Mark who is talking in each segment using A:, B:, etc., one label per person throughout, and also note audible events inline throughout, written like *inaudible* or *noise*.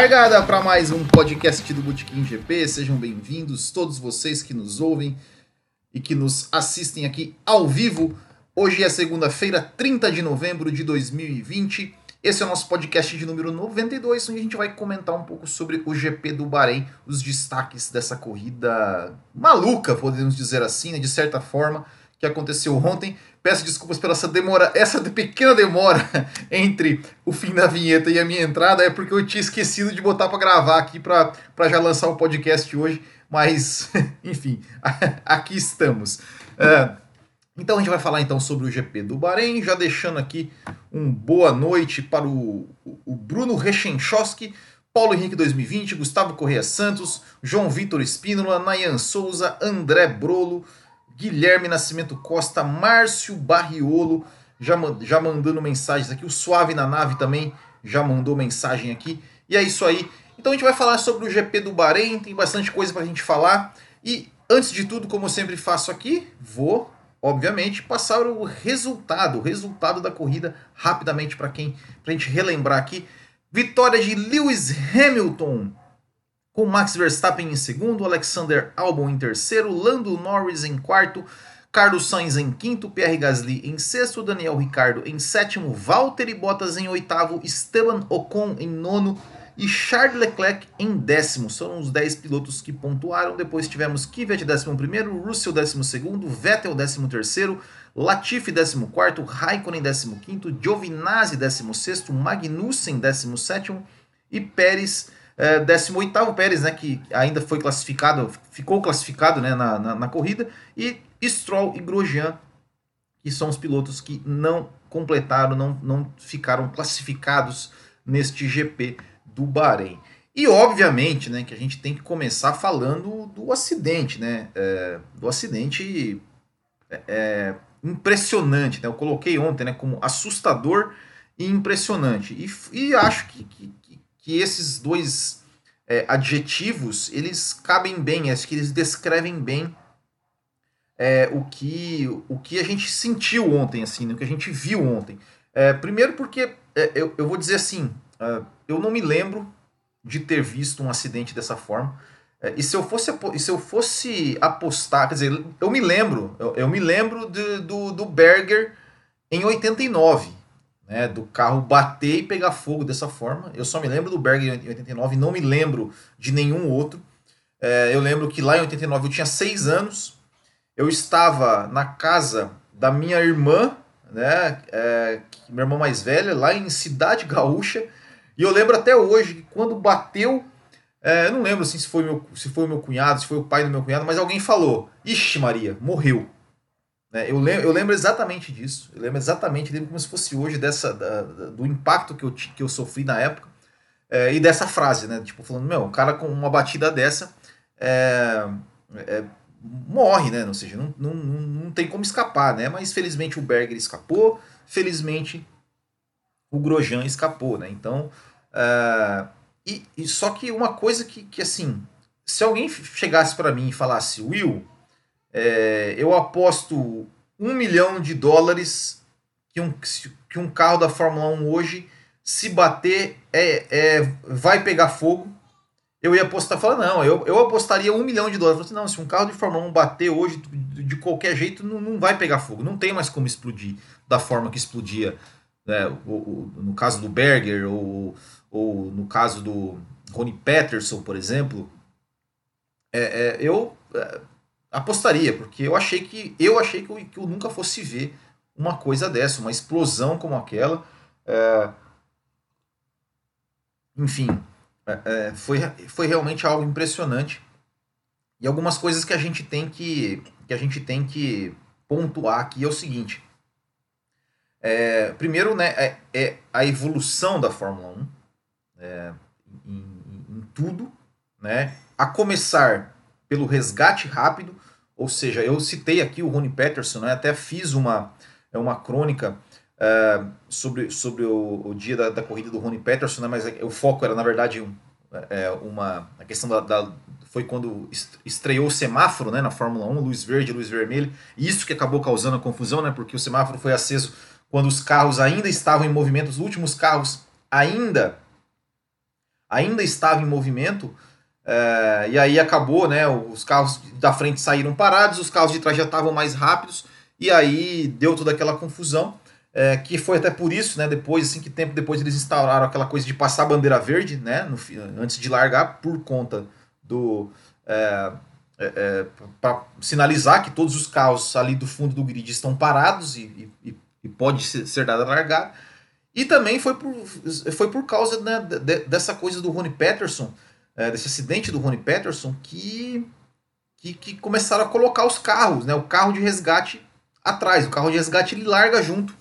A: Largada para mais um podcast do Botequim GP. Sejam bem-vindos todos vocês que nos ouvem e que nos assistem aqui ao vivo. Hoje é segunda-feira, 30 de novembro de 2020. Esse é o nosso podcast de número 92, onde a gente vai comentar um pouco sobre o GP do Bahrein, os destaques dessa corrida maluca, podemos dizer assim, né, de certa forma, que aconteceu ontem. Peço desculpas pela essa demora, essa pequena demora *laughs* entre o fim da vinheta e a minha entrada, é porque eu tinha esquecido de botar para gravar aqui para já lançar o podcast hoje, mas *laughs* enfim, *laughs* aqui estamos. É, então a gente vai falar então sobre o GP do Bahrein, já deixando aqui um boa noite para o, o Bruno Rechenchowski, Paulo Henrique 2020, Gustavo Correia Santos, João Vitor Espínola, Nayan Souza, André Brolo, Guilherme Nascimento Costa, Márcio Barriolo, já, já mandando mensagens aqui, o Suave na Nave também já mandou mensagem aqui. E é isso aí. Então a gente vai falar sobre o GP do Bahrein, tem bastante coisa para a gente falar. E antes de tudo, como eu sempre faço aqui, vou obviamente, passar o resultado, o resultado da corrida rapidamente para quem, para a gente relembrar aqui. Vitória de Lewis Hamilton com Max Verstappen em segundo, Alexander Albon em terceiro, Lando Norris em quarto, Carlos Sainz em quinto, Pierre Gasly em sexto, Daniel Ricciardo em sétimo, Valtteri Bottas em oitavo, Esteban Ocon em nono, e Charles Leclerc em décimo. São os 10 pilotos que pontuaram. Depois tivemos Kvyat décimo primeiro, Russell décimo segundo, Vettel décimo terceiro, Latifi décimo quarto, Raikkonen décimo quinto, Giovinazzi décimo sexto, Magnussen décimo sétimo e Pérez é, décimo oitavo. Pérez, né, que ainda foi classificado, ficou classificado né, na, na, na corrida, e Stroll e Grosjean, que são os pilotos que não completaram, não, não ficaram classificados neste GP do Bahrein. E obviamente, né, que a gente tem que começar falando do acidente, né, é, do acidente é, é, impressionante, né, eu coloquei ontem, né, como assustador e impressionante. E, e acho que, que, que esses dois é, adjetivos eles cabem bem, acho que eles descrevem bem é, o que o que a gente sentiu ontem, assim, né, o que a gente viu ontem. É, primeiro porque é, eu, eu vou dizer assim, uh, eu não me lembro de ter visto um acidente dessa forma. É, e se eu fosse, se eu fosse apostar, quer dizer, eu me lembro, eu, eu me lembro de, do, do Berger em 89, né, do carro bater e pegar fogo dessa forma. Eu só me lembro do Berger em 89, não me lembro de nenhum outro. É, eu lembro que lá em 89 eu tinha seis anos, eu estava na casa da minha irmã, né, é, minha irmã mais velha, lá em Cidade Gaúcha, e eu lembro até hoje que quando bateu, é, eu não lembro assim, se foi, meu, se foi o meu cunhado, se foi o pai do meu cunhado, mas alguém falou: Ixi, Maria, morreu. É, eu, lembro, eu lembro exatamente disso. Eu lembro exatamente, lembro como se fosse hoje dessa, da, do impacto que eu, que eu sofri na época é, e dessa frase, né? Tipo, falando: Meu, um cara com uma batida dessa é, é, morre, né? Ou seja, não, não, não tem como escapar, né? Mas felizmente o Berger escapou, felizmente o Grosjean escapou, né? Então, e, e, só que uma coisa que, que assim, se alguém chegasse para mim e falasse, Will, é, eu aposto um milhão de dólares que um, que um carro da Fórmula 1 hoje, se bater, é, é, vai pegar fogo. Eu ia apostar, falar, não, eu, eu apostaria um milhão de dólares. Eu falei, não, se um carro de Fórmula 1 bater hoje, de, qualquer jeito, não, não vai pegar fogo. Não tem mais como explodir da forma que explodia né, no caso do Berger ou, ou no caso do Ronnie Peterson, por exemplo, é, é, eu é, apostaria, porque eu achei que eu achei que eu, que eu, nunca fosse ver uma coisa dessa, uma explosão como aquela. É, enfim, é, é, foi, foi realmente algo impressionante. E algumas coisas que a gente tem que, que a gente tem que pontuar aqui é o seguinte. É, primeiro, né, é, é, a evolução da Fórmula 1 é, em, em, em, tudo, né, a começar pelo resgate rápido, ou seja, eu citei aqui o Rony Peterson, né, até fiz uma, é uma crônica é, sobre, sobre o, o dia da, da, corrida do Rony Peterson, né, mas é, o foco era, na verdade, um, é, uma, a questão da, da foi quando estreou o semáforo né, na Fórmula 1, luz verde, luz vermelha, isso que acabou causando a confusão, né, porque o semáforo foi aceso quando os carros ainda estavam em movimento, os últimos carros ainda ainda estava em movimento, é, e aí acabou, né? Os carros da frente saíram parados, os carros de trás já estavam mais rápidos, e aí deu toda aquela confusão. É, que foi até por isso, né? Depois, assim, que tempo depois eles instauraram aquela coisa de passar a bandeira verde, né? No, antes de largar, por conta do. É, é, é para sinalizar que todos os carros ali do fundo do grid estão parados e, e, e pode ser, ser dada a largar. E também foi por, foi por causa né, de, dessa coisa do Rony Peterson, é, desse acidente do Rony Peterson, que, que, que, começaram a colocar os carros, né, o carro de resgate atrás. O carro de resgate ele larga junto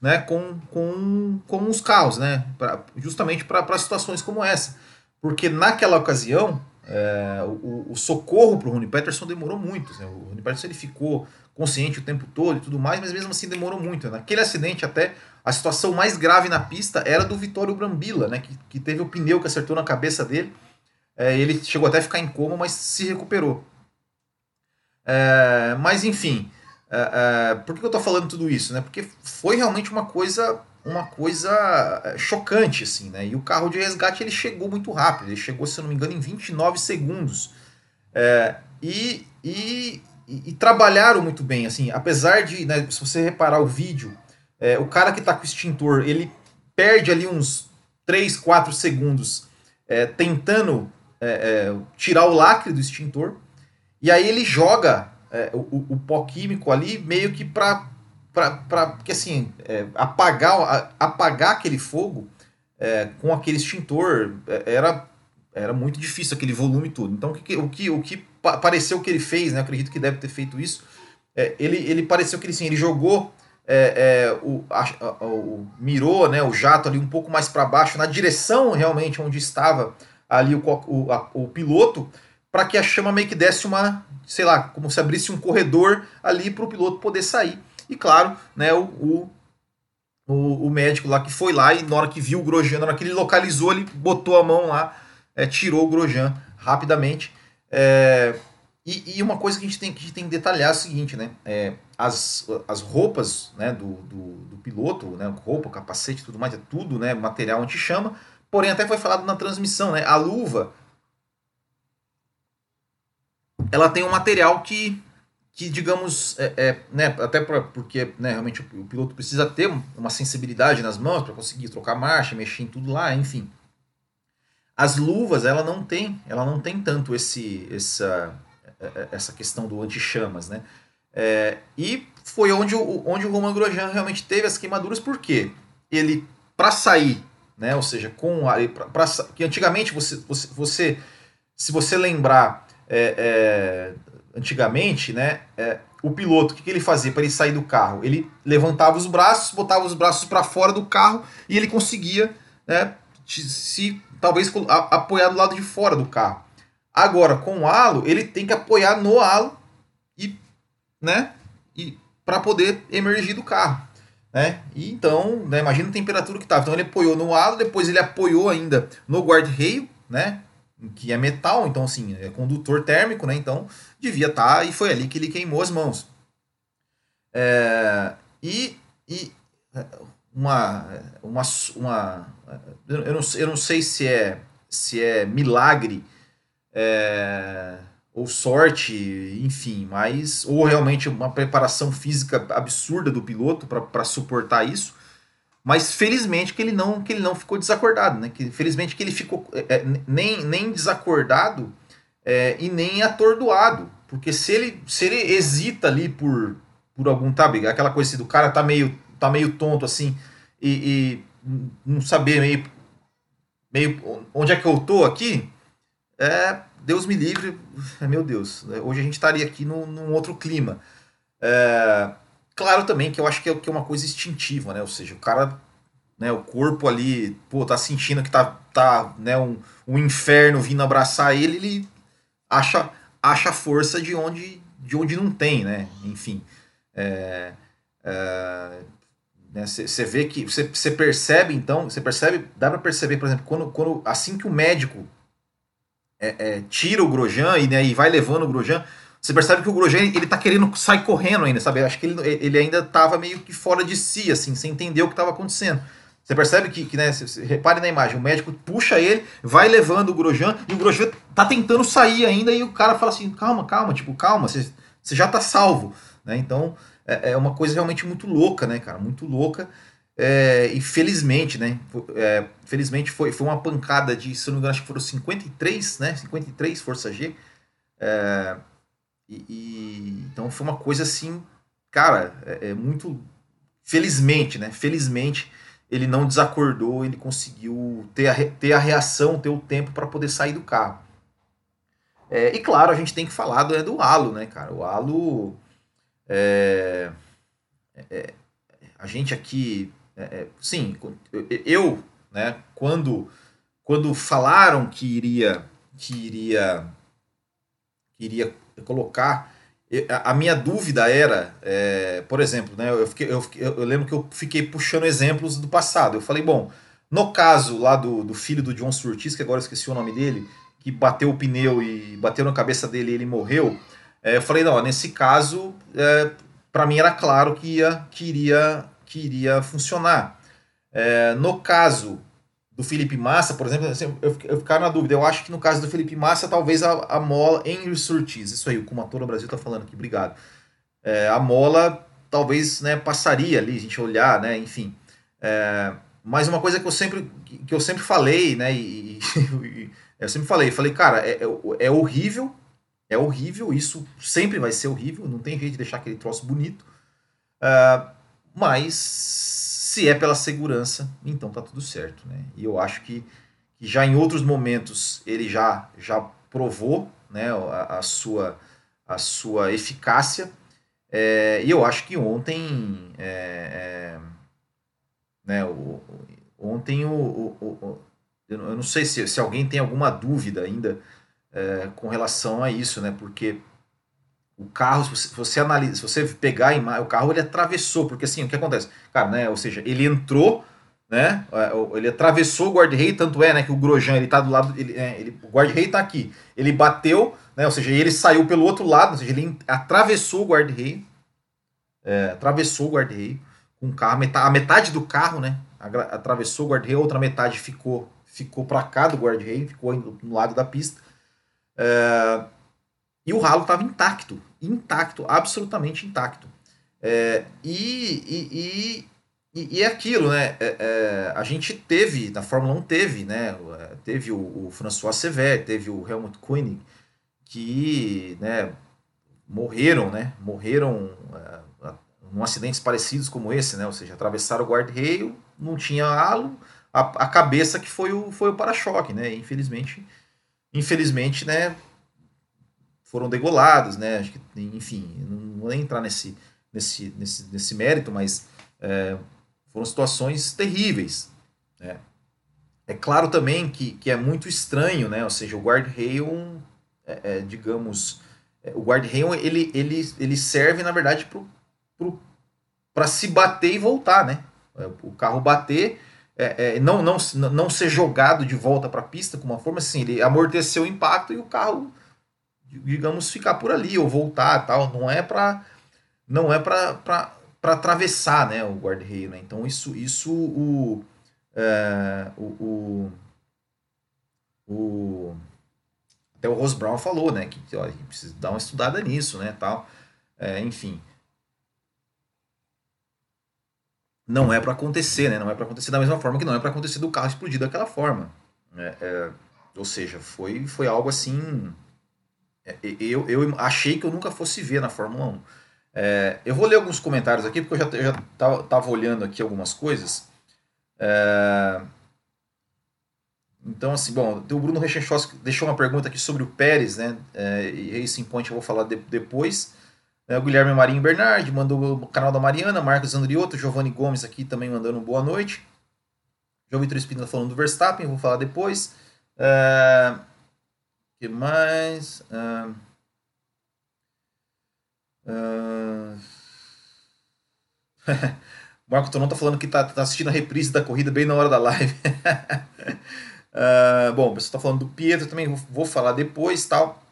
A: né, com, com, com os carros, né, pra, justamente para situações como essa. Porque naquela ocasião, é, o, o, socorro para o Rony Peterson demorou muito. Né? O Rony Peterson ele ficou consciente o tempo todo e tudo mais, mas mesmo assim demorou muito. Naquele acidente, até a situação mais grave na pista era do Vitório Brambila, né, que, que teve o pneu que acertou na cabeça dele. É, ele chegou até a ficar em coma, mas se recuperou. É, mas enfim, é, é, por que eu estou falando tudo isso? Né? Porque foi realmente uma coisa uma coisa é, chocante, assim, né? E o carro de resgate ele chegou muito rápido, ele chegou, se eu não me engano, em 29 segundos. É, e, e, e, trabalharam muito bem, assim, apesar de, né, se você reparar o vídeo, é, o cara que está com o extintor, ele perde ali uns 3, 4 segundos é, tentando é, tirar o lacre do extintor, e aí ele joga é, o, o, pó químico ali meio que para porque assim é, apagar apagar aquele fogo é, com aquele extintor é, era era muito difícil aquele volume todo então o que o que, o que pareceu que ele fez né acredito que deve ter feito isso é, ele ele pareceu que ele sim ele jogou é, o, a, a, o mirou né o jato ali um pouco mais para baixo na direção realmente onde estava ali o, o, a, o piloto para que a chama meio que desse uma, sei lá, como se abrisse um corredor ali para o piloto poder sair. E claro, né, o, o, o, médico lá que foi lá e na hora que viu o Grosjean, na hora que ele localizou, ele botou a mão lá, é, tirou o Grosjean rapidamente. É, e, e, uma coisa que a gente tem que, tem que detalhar é o seguinte, né? É, as, as roupas né, do, do, do, piloto, né, roupa, capacete tudo mais, é tudo né, material anti-chama. Porém, até foi falado na transmissão, né? A luva ela tem um material que, que digamos, é, é né, até pra, porque né, realmente o, o, piloto precisa ter uma sensibilidade nas mãos para conseguir trocar marcha, mexer em tudo lá, enfim. As luvas, ela não tem, ela não tem tanto esse, essa, é, é, essa questão do anti-chamas, né? É, e foi onde o, onde o Roman Grosjean realmente teve as queimaduras, porque ele, para sair, né, ou seja, com a, pra, pra, que antigamente você, você, você, se você lembrar é, é, antigamente, né, é, o piloto, o que, que ele fazia para ele sair do carro? Ele levantava os braços, botava os braços para fora do carro e ele conseguia né, se talvez apoiar do lado de fora do carro. Agora, com o halo, ele tem que apoiar no halo e, né, e para poder emergir do carro. Né? E então, né, imagina a temperatura que estava. Então ele apoiou no halo, depois ele apoiou ainda no guarda-reio, né? que é metal, então assim, é condutor térmico, né? Então devia estar tá, e foi ali que ele queimou as mãos. É, e, e uma, uma, uma eu, não, eu não sei se é se é milagre é, ou sorte, enfim, mas ou realmente uma preparação física absurda do piloto para suportar isso mas felizmente que ele não que ele não ficou desacordado, né? Que felizmente que ele ficou é, é, nem, nem desacordado é, e nem atordoado, porque se ele se ele hesita ali por por algum sabe aquela coisa assim, do cara tá meio tá meio tonto assim e, e não saber meio meio onde é que eu tô aqui, é Deus me livre, meu Deus, hoje a gente estaria aqui num, num outro clima. É, Claro também que eu acho que é, que é uma coisa instintiva, né? Ou seja, o cara, né, o corpo ali, pô, tá sentindo que tá, tá né, um, um inferno vindo abraçar ele, ele acha, acha força de onde, de onde não tem, né? Enfim. É, é, você né, vê que você percebe então você percebe dá para perceber por exemplo quando, quando assim que o médico é, é, tira o Grosjean e, né, e vai levando o Grosjean você percebe que o Grosjean, ele tá querendo sair correndo ainda, sabe? Acho que ele, ele ainda tava meio que fora de si, assim, sem entender o que estava acontecendo. Você percebe que, que né, repare na imagem, o médico puxa ele, vai levando o Grosjean, e o Grosjean tá tentando sair ainda, e o cara fala assim, calma, calma, tipo, calma, você, você já tá salvo. Né? Então, é, é uma coisa realmente muito louca, né, cara? Muito louca. É, e felizmente, né? É, felizmente foi, foi uma pancada de, se não me engano, acho que foram 53, né? 53 Força G. É, e, e, então foi uma coisa assim, cara, é, é, muito. Felizmente, né? Felizmente ele não desacordou, ele conseguiu ter a, ter a reação, ter o tempo para poder sair do carro. É, e claro, a gente tem que falar do, é, do né, cara? O halo. É, é, a gente aqui. É, é, sim, eu, né, quando, quando falaram que iria. Que iria, que iria colocar a minha dúvida era, é, por exemplo, né, eu, fiquei, eu, eu, lembro que eu fiquei puxando exemplos do passado. Eu falei, bom, no caso lá do, do filho do John Surtis, que agora eu esqueci o nome dele, que bateu o pneu e bateu na cabeça dele e ele morreu, é, eu falei, não, nesse caso, é, para mim era claro que, ia, que, iria, que iria funcionar. É, no caso do Felipe Massa, por exemplo, assim, eu, eu ficava na dúvida. Eu acho que no caso do Felipe Massa, talvez a, a mola em Surtis, isso aí, o Kumatora Brasil tá falando aqui, obrigado. É, a mola talvez né, passaria ali, a gente olhar, né, enfim. É, mas uma coisa que eu sempre, que eu sempre falei, né, e, e *laughs* eu sempre falei, falei, cara, é, é, é horrível, é horrível, isso sempre vai ser horrível, não tem jeito de deixar aquele troço bonito, uh, mas se é pela segurança, então tá tudo certo, né? E eu acho que, que já em outros momentos ele já já provou, né, a, a sua a sua eficácia. É, e eu acho que ontem, é, é, né, o, ontem o, o, o, eu não sei se, se alguém tem alguma dúvida ainda é, com relação a isso, né? Porque o carro, se você analisa, se você pegar o carro, ele atravessou, porque assim, o que acontece? Cara, né, ou seja, ele entrou, né, é, ele atravessou o guarda-rei, tanto é, né, que o Grosjean, ele tá do lado, ele, é, ele o guarda-rei tá aqui, ele bateu, né, ou seja, ele saiu pelo outro lado, ou seja, ele atravessou o guarda-rei, é, atravessou o guarda-rei com o carro, a metade do carro, né, atravessou o guarda-rei, a outra metade ficou, ficou para cá do guarda-rei, ficou no lado da pista, é, e o ralo estava intacto, intacto, absolutamente intacto. É, e, e, e, e, é aquilo, né? É, é, a gente teve, na Fórmula 1 teve, né? Teve o, o François Sever, teve o Helmut Koenig, que né, morreram, né? Morreram é, em acidentes parecidos como esse, né? Ou seja, atravessaram o guarda-reio, não tinha halo, a, a cabeça que foi o, foi o para-choque, né? infelizmente, infelizmente, né? Foram degolados, né? Acho que, enfim, não vou nem entrar nesse, nesse, nesse, nesse mérito, mas é, foram situações terríveis. Né? É claro também que, que é muito estranho, né? Ou seja, o guard-rail, é, é, digamos, é, o guard-rail ele, ele, ele serve, na verdade, para se bater e voltar, né? É, o carro bater, é, não, não, não ser jogado de volta para a pista com uma forma assim, ele amorteceu o impacto e o carro digamos, ficar por ali ou voltar tal. Não é para não é para atravessar né, o guarda-reio. Né? Então, isso, isso o, é, o, o, o, até o Rose Brown falou né, que ó, precisa dar uma estudada nisso, né, tal. É, enfim. Não é para acontecer, né? Não é para acontecer da mesma forma que não é para acontecer do carro explodir daquela forma. É, é, ou seja, foi, foi algo assim eu, eu achei que eu nunca fosse ver na Fórmula 1. É, eu vou ler alguns comentários aqui, porque eu já, eu já tava, tava olhando aqui algumas coisas. É, então, assim, bom, o Bruno Rechenchowski deixou uma pergunta aqui sobre o Pérez, né? É, e Racing Point eu vou falar de, depois. É, o Guilherme Marinho Bernardi mandou o canal da Mariana, Marcos Andriotto, Giovanni Gomes aqui também mandando boa noite. João Vitor Espíndola falando do Verstappen, vou falar depois. É, que mais? Uh, uh... *laughs* Marco Tonon tá falando que tá, tá, assistindo a reprise da corrida bem na hora da live. uh, *laughs* bom, você tá falando do Pietro também, vou, falar depois tal.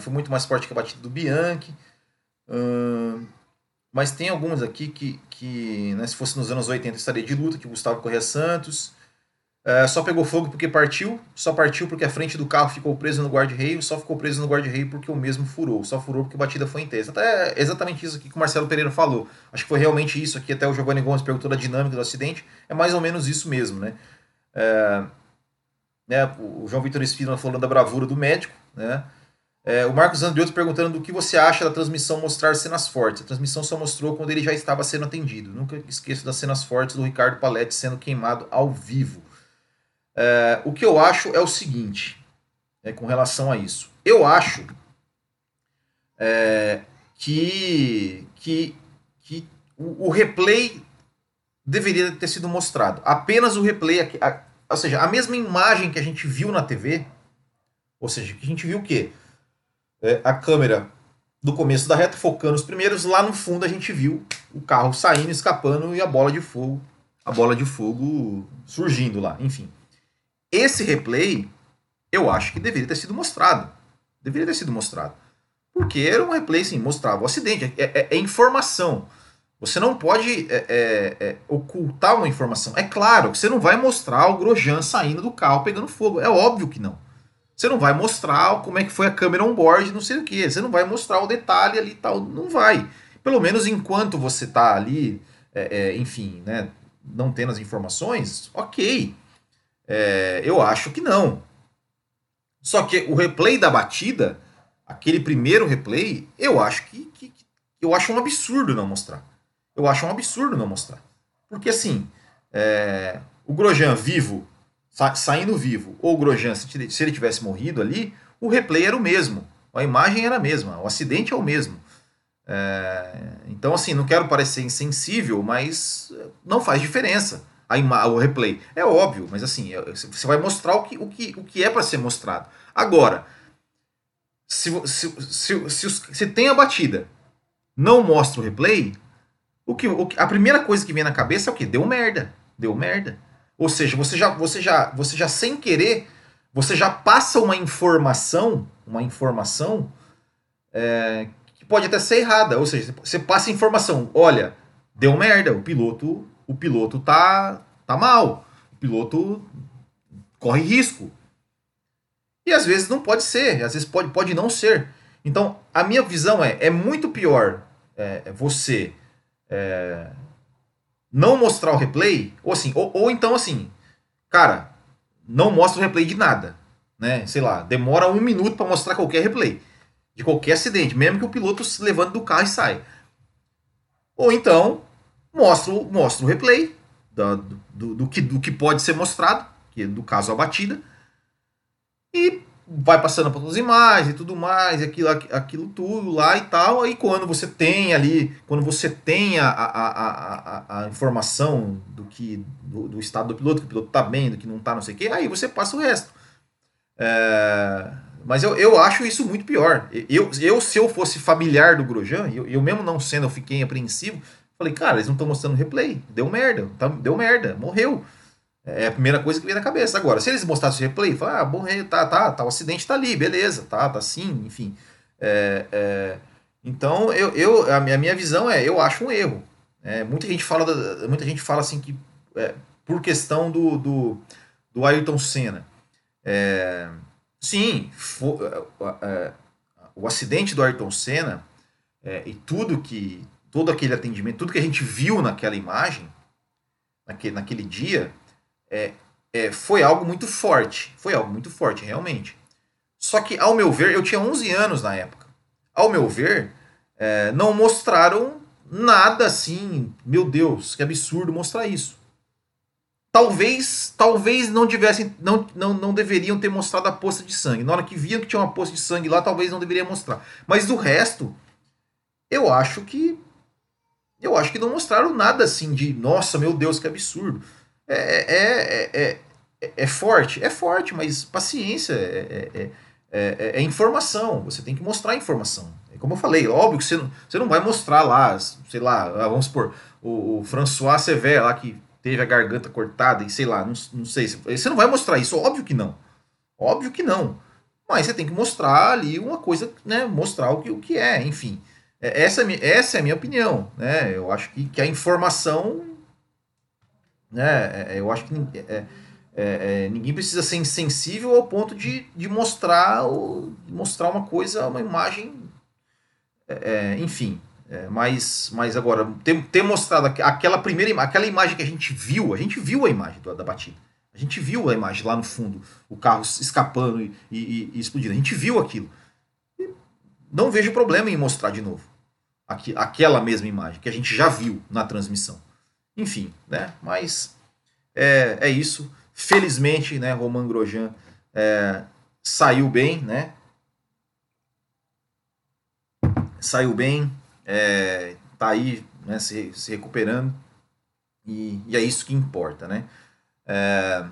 A: Foi muito mais forte que a batida do Bianchi. Mas tem alguns aqui que, que né, se fosse nos anos 80 estaria de luta, que o Gustavo Correia Santos. É, só pegou fogo porque partiu, só partiu porque a frente do carro ficou preso no guarda-reio, só ficou preso no guarda-reio porque o mesmo furou, só furou porque a batida foi intensa. Até exatamente isso aqui que o Marcelo Pereira falou. Acho que foi realmente isso aqui, até o Giovanni Gomes perguntou da dinâmica do acidente, é mais ou menos isso mesmo, né? É, né o João Vitor Espírito falando da bravura do médico, né? É, o Marcos Andriotto perguntando do que você acha da transmissão mostrar cenas fortes. A transmissão só mostrou quando ele já estava sendo atendido. Nunca esqueço das cenas fortes do Ricardo Paletti sendo queimado ao vivo. É, o que eu acho é o seguinte, é, com relação a isso. Eu acho é, que, que, que o, o, replay deveria ter sido mostrado. Apenas o replay, a, a, ou seja, a mesma imagem que a gente viu na TV, ou seja, que a gente viu o quê? É, a câmera do começo da reta focando os primeiros, lá no fundo a gente viu o carro saindo, escapando e a bola de fogo, a bola de fogo surgindo lá, enfim. Esse replay, eu acho que deveria ter sido mostrado. Deveria ter sido mostrado. Porque era um replay, sim, mostrava o acidente. É, é, é informação. Você não pode é, é, é, ocultar uma informação. É claro que você não vai mostrar o Grosjean saindo do carro pegando fogo. É óbvio que não. Você não vai mostrar como é que foi a câmera on-board, não sei o que. Você não vai mostrar o detalhe ali e tal. Não vai. Pelo menos enquanto você está ali, é, enfim, né, não tendo as informações, ok. É, eu acho que não. Só que o replay da batida, aquele primeiro replay, eu acho que, que, que eu acho um absurdo não mostrar. Eu acho um absurdo não mostrar. Porque assim, é, o Grosjean vivo, sa saindo vivo, ou o Grosjean, se, se ele tivesse morrido ali, o replay era o mesmo. A imagem era a mesma, o acidente é o mesmo. É, então, assim, não quero parecer insensível, mas não faz diferença a o replay. É óbvio, mas assim, você vai mostrar o que, o que, o que é para ser mostrado. Agora, se, se, se, se, se tem a batida, não mostra o replay, o que, o que, a primeira coisa que vem na cabeça é o que? Deu merda. Deu merda. Ou seja, você já, você já, você já sem querer, você já passa uma informação, uma informação é, que pode até ser errada. Ou seja, você passa informação, olha, deu merda, o piloto o piloto tá, tá mal. O piloto corre risco. E às vezes não pode ser, às vezes pode, pode não ser. Então, a minha visão é: é muito pior é, é você é, não mostrar o replay, ou assim, ou, ou então assim, cara, não mostra o replay de nada. Né? Sei lá, demora um minuto para mostrar qualquer replay. De qualquer acidente, mesmo que o piloto se levante do carro e saia. Ou então, mostra, mostra o replay do, do, do, que, do que pode ser mostrado, que é do caso a batida, e vai passando para as imagens e tudo mais, aquilo, aquilo tudo lá e tal. Aí quando você tem ali, quando você tem a, a, a, a, informação do que do, do, estado do piloto, que o piloto está bem, do que não está, não sei o que, aí você passa o resto. É, mas eu, eu acho isso muito pior. Eu, eu, se eu fosse familiar do Grosjean, eu, eu mesmo não sendo, eu fiquei apreensivo, Falei, cara, eles não estão mostrando replay. Deu merda. Tá, deu merda. Morreu. É a primeira coisa que veio na cabeça. Agora, se eles mostrassem o replay, fala, ah, morreu, tá, tá, tá, o acidente tá ali, beleza, tá, tá sim, enfim. É, é, então, eu, eu, a, minha, a minha visão é, eu acho um erro. É, muita gente fala, muita gente fala assim que é, por questão do, do, do Ayrton Senna. É, sim, for, é, o acidente do Ayrton Senna e tudo que todo aquele atendimento, tudo que a gente viu naquela imagem, naquele, naquele dia, é, é, foi algo muito forte. Foi algo muito forte, realmente. Só que, ao meu ver, eu tinha 11 anos na época. Ao meu ver, é, não mostraram nada assim. Meu Deus, que absurdo mostrar isso. Talvez, talvez não tivessem, não, não, não deveriam ter mostrado a poça de sangue. Na hora que viam que tinha uma poça de sangue lá, talvez não deveria mostrar. Mas do resto, eu acho que eu acho que não mostraram nada assim de, nossa, meu Deus, que absurdo. É, é, é, é, é forte, é forte, mas paciência, é, é, é, informação. Você tem que mostrar informação. Como eu falei, óbvio que você não, você não vai mostrar lá, sei lá, vamos supor, o, o François Sever lá que teve a garganta cortada e sei lá, não, não sei. Você não vai mostrar isso, óbvio que não. Óbvio que não. Mas você tem que mostrar ali uma coisa, né? Mostrar o que, o que é, enfim. É, essa, é, essa é a minha opinião, né? Eu acho que, que a informação, né? É, eu acho que é, é, ninguém precisa ser insensível ao ponto de, de mostrar, o, mostrar uma coisa, uma imagem, é, enfim. mas, mas agora, ter, ter mostrado aquela primeira aquela imagem que a gente viu, a gente viu a imagem da, da batida. A gente viu a imagem lá no fundo, o carro escapando e, e, e explodindo. A gente viu aquilo. Não vejo problema em mostrar de novo aqui, aquela mesma imagem que a gente já viu na transmissão. Enfim, né? Mas é, é isso. Felizmente, né, Roman Grosjean é, saiu bem, né? Saiu bem, é, tá aí né, se, se recuperando e, e, é isso que importa, né? É,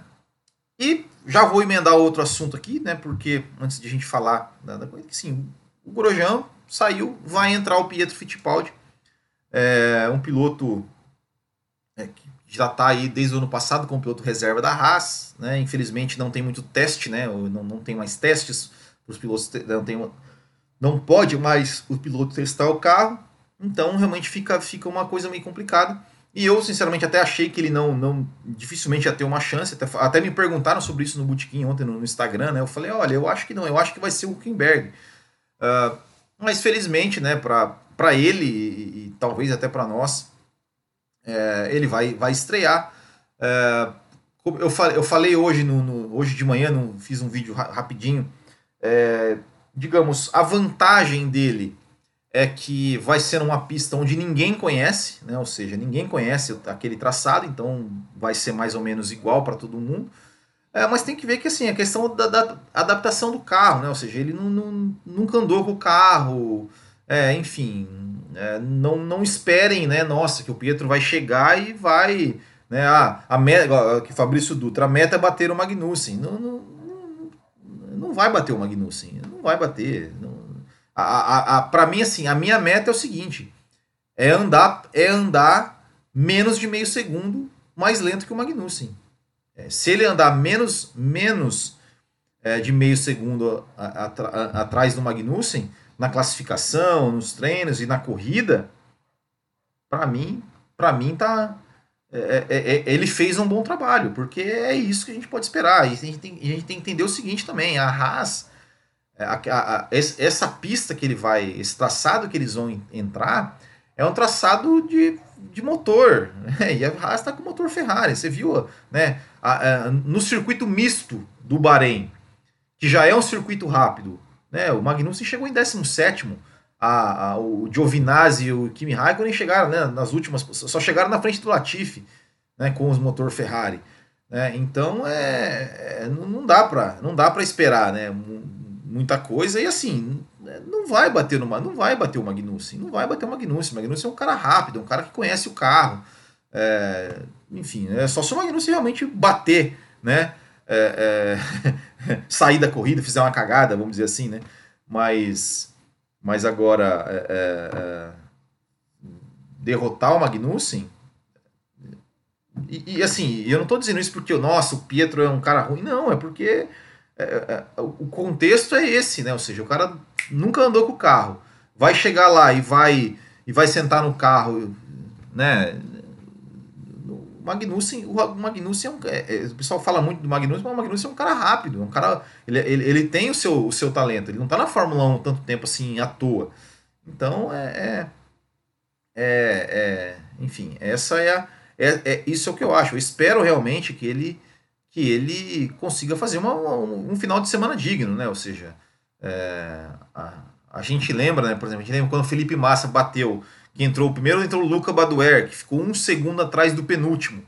A: e já vou emendar outro assunto aqui, né? Porque antes de a gente falar da coisa, sim, o Grosjean saiu, vai entrar o Pietro Fittipaldi, é, um piloto é, que já está aí desde o ano passado como piloto reserva da Haas, né? Infelizmente não tem muito teste, né? Não, não tem mais testes os pilotos, não tem não pode mais o piloto testar o carro, então realmente fica, fica uma coisa meio complicada. E eu, sinceramente, até achei que ele não, não dificilmente ia ter uma chance. Até, até me perguntaram sobre isso no Bootkin ontem no, no, Instagram, né? Eu falei, olha, eu acho que não, eu acho que vai ser o Huckenberg. Uh, mas felizmente, né, para ele e, e, talvez até para nós, é, ele vai, vai estrear. É, eu, falei, eu falei hoje, no, no, hoje de manhã, no, fiz um vídeo rapidinho. É, digamos, a vantagem dele é que vai ser uma pista onde ninguém conhece, né? ou seja, ninguém conhece aquele traçado, então vai ser mais ou menos igual para todo mundo. É, mas tem que ver que assim, a questão da, da adaptação do carro, né? ou seja, ele não, não, nunca andou com o carro, é, enfim, é, não, não esperem, né? Nossa, que o Pietro vai chegar e vai. Né, ah, a meta, que Fabrício Dutra, a meta é bater o Magnussen. Não, não, não, vai bater o Magnussen, não vai bater. Não, a, a, a, para mim, assim, a minha meta é o seguinte: é andar, é andar menos de meio segundo mais lento que o Magnussen. É, se ele andar menos, menos é, de meio segundo atrás do Magnussen, na classificação, nos treinos e na corrida, para mim, para mim tá é, é, é, ele fez um bom trabalho, porque é isso que a gente pode esperar. E a gente tem, a gente tem que entender o seguinte também: a Haas, é, a, a, a, essa pista que ele vai, esse traçado que eles vão entrar, é um traçado de, de motor. Né? E a Haas está com motor Ferrari. Você viu né, no circuito misto do Bahrein, que já é um circuito rápido, né? O Magnussen chegou em 17 a, a, o Giovinazzi e o Kimi Raikkonen chegaram né, nas últimas, só chegaram na frente do Latifi, né, com os motor Ferrari. Né? Então é, é não dá para não dá para esperar, né, muita coisa e assim não vai bater no não vai bater o Magnussen, não vai bater o Magnussen. O Magnussen é um cara rápido, é um cara que conhece o carro. É, enfim, é só se o Magnussen realmente bater, né? É, é, *laughs* sair da corrida, fizer uma cagada, vamos dizer assim, né? Mas, mas agora é, é derrotar o Magnussen e, e, assim, eu não estou dizendo isso porque, nossa, o Pietro é um cara ruim, não, é porque o contexto é esse, né? Ou seja, o cara nunca andou com o carro, vai chegar lá e vai e vai sentar no carro, né? Magnussen, o Magnussen é um, é, é, o pessoal fala muito do Magnussen, mas o Magnussen é um cara rápido, é um cara, ele, ele, ele tem o seu, o seu talento, ele não está na Fórmula 1 tanto tempo assim à toa. Então é, é, é, é enfim, essa é, a, é, isso é o que eu acho. Eu espero realmente que ele que ele consiga fazer uma, um, um final de semana digno, né? Ou seja, é, a, a gente lembra, né? Por exemplo, a gente lembra quando o Felipe Massa bateu que entrou primeiro entrou o Luca Baduer, que ficou um segundo atrás do penúltimo.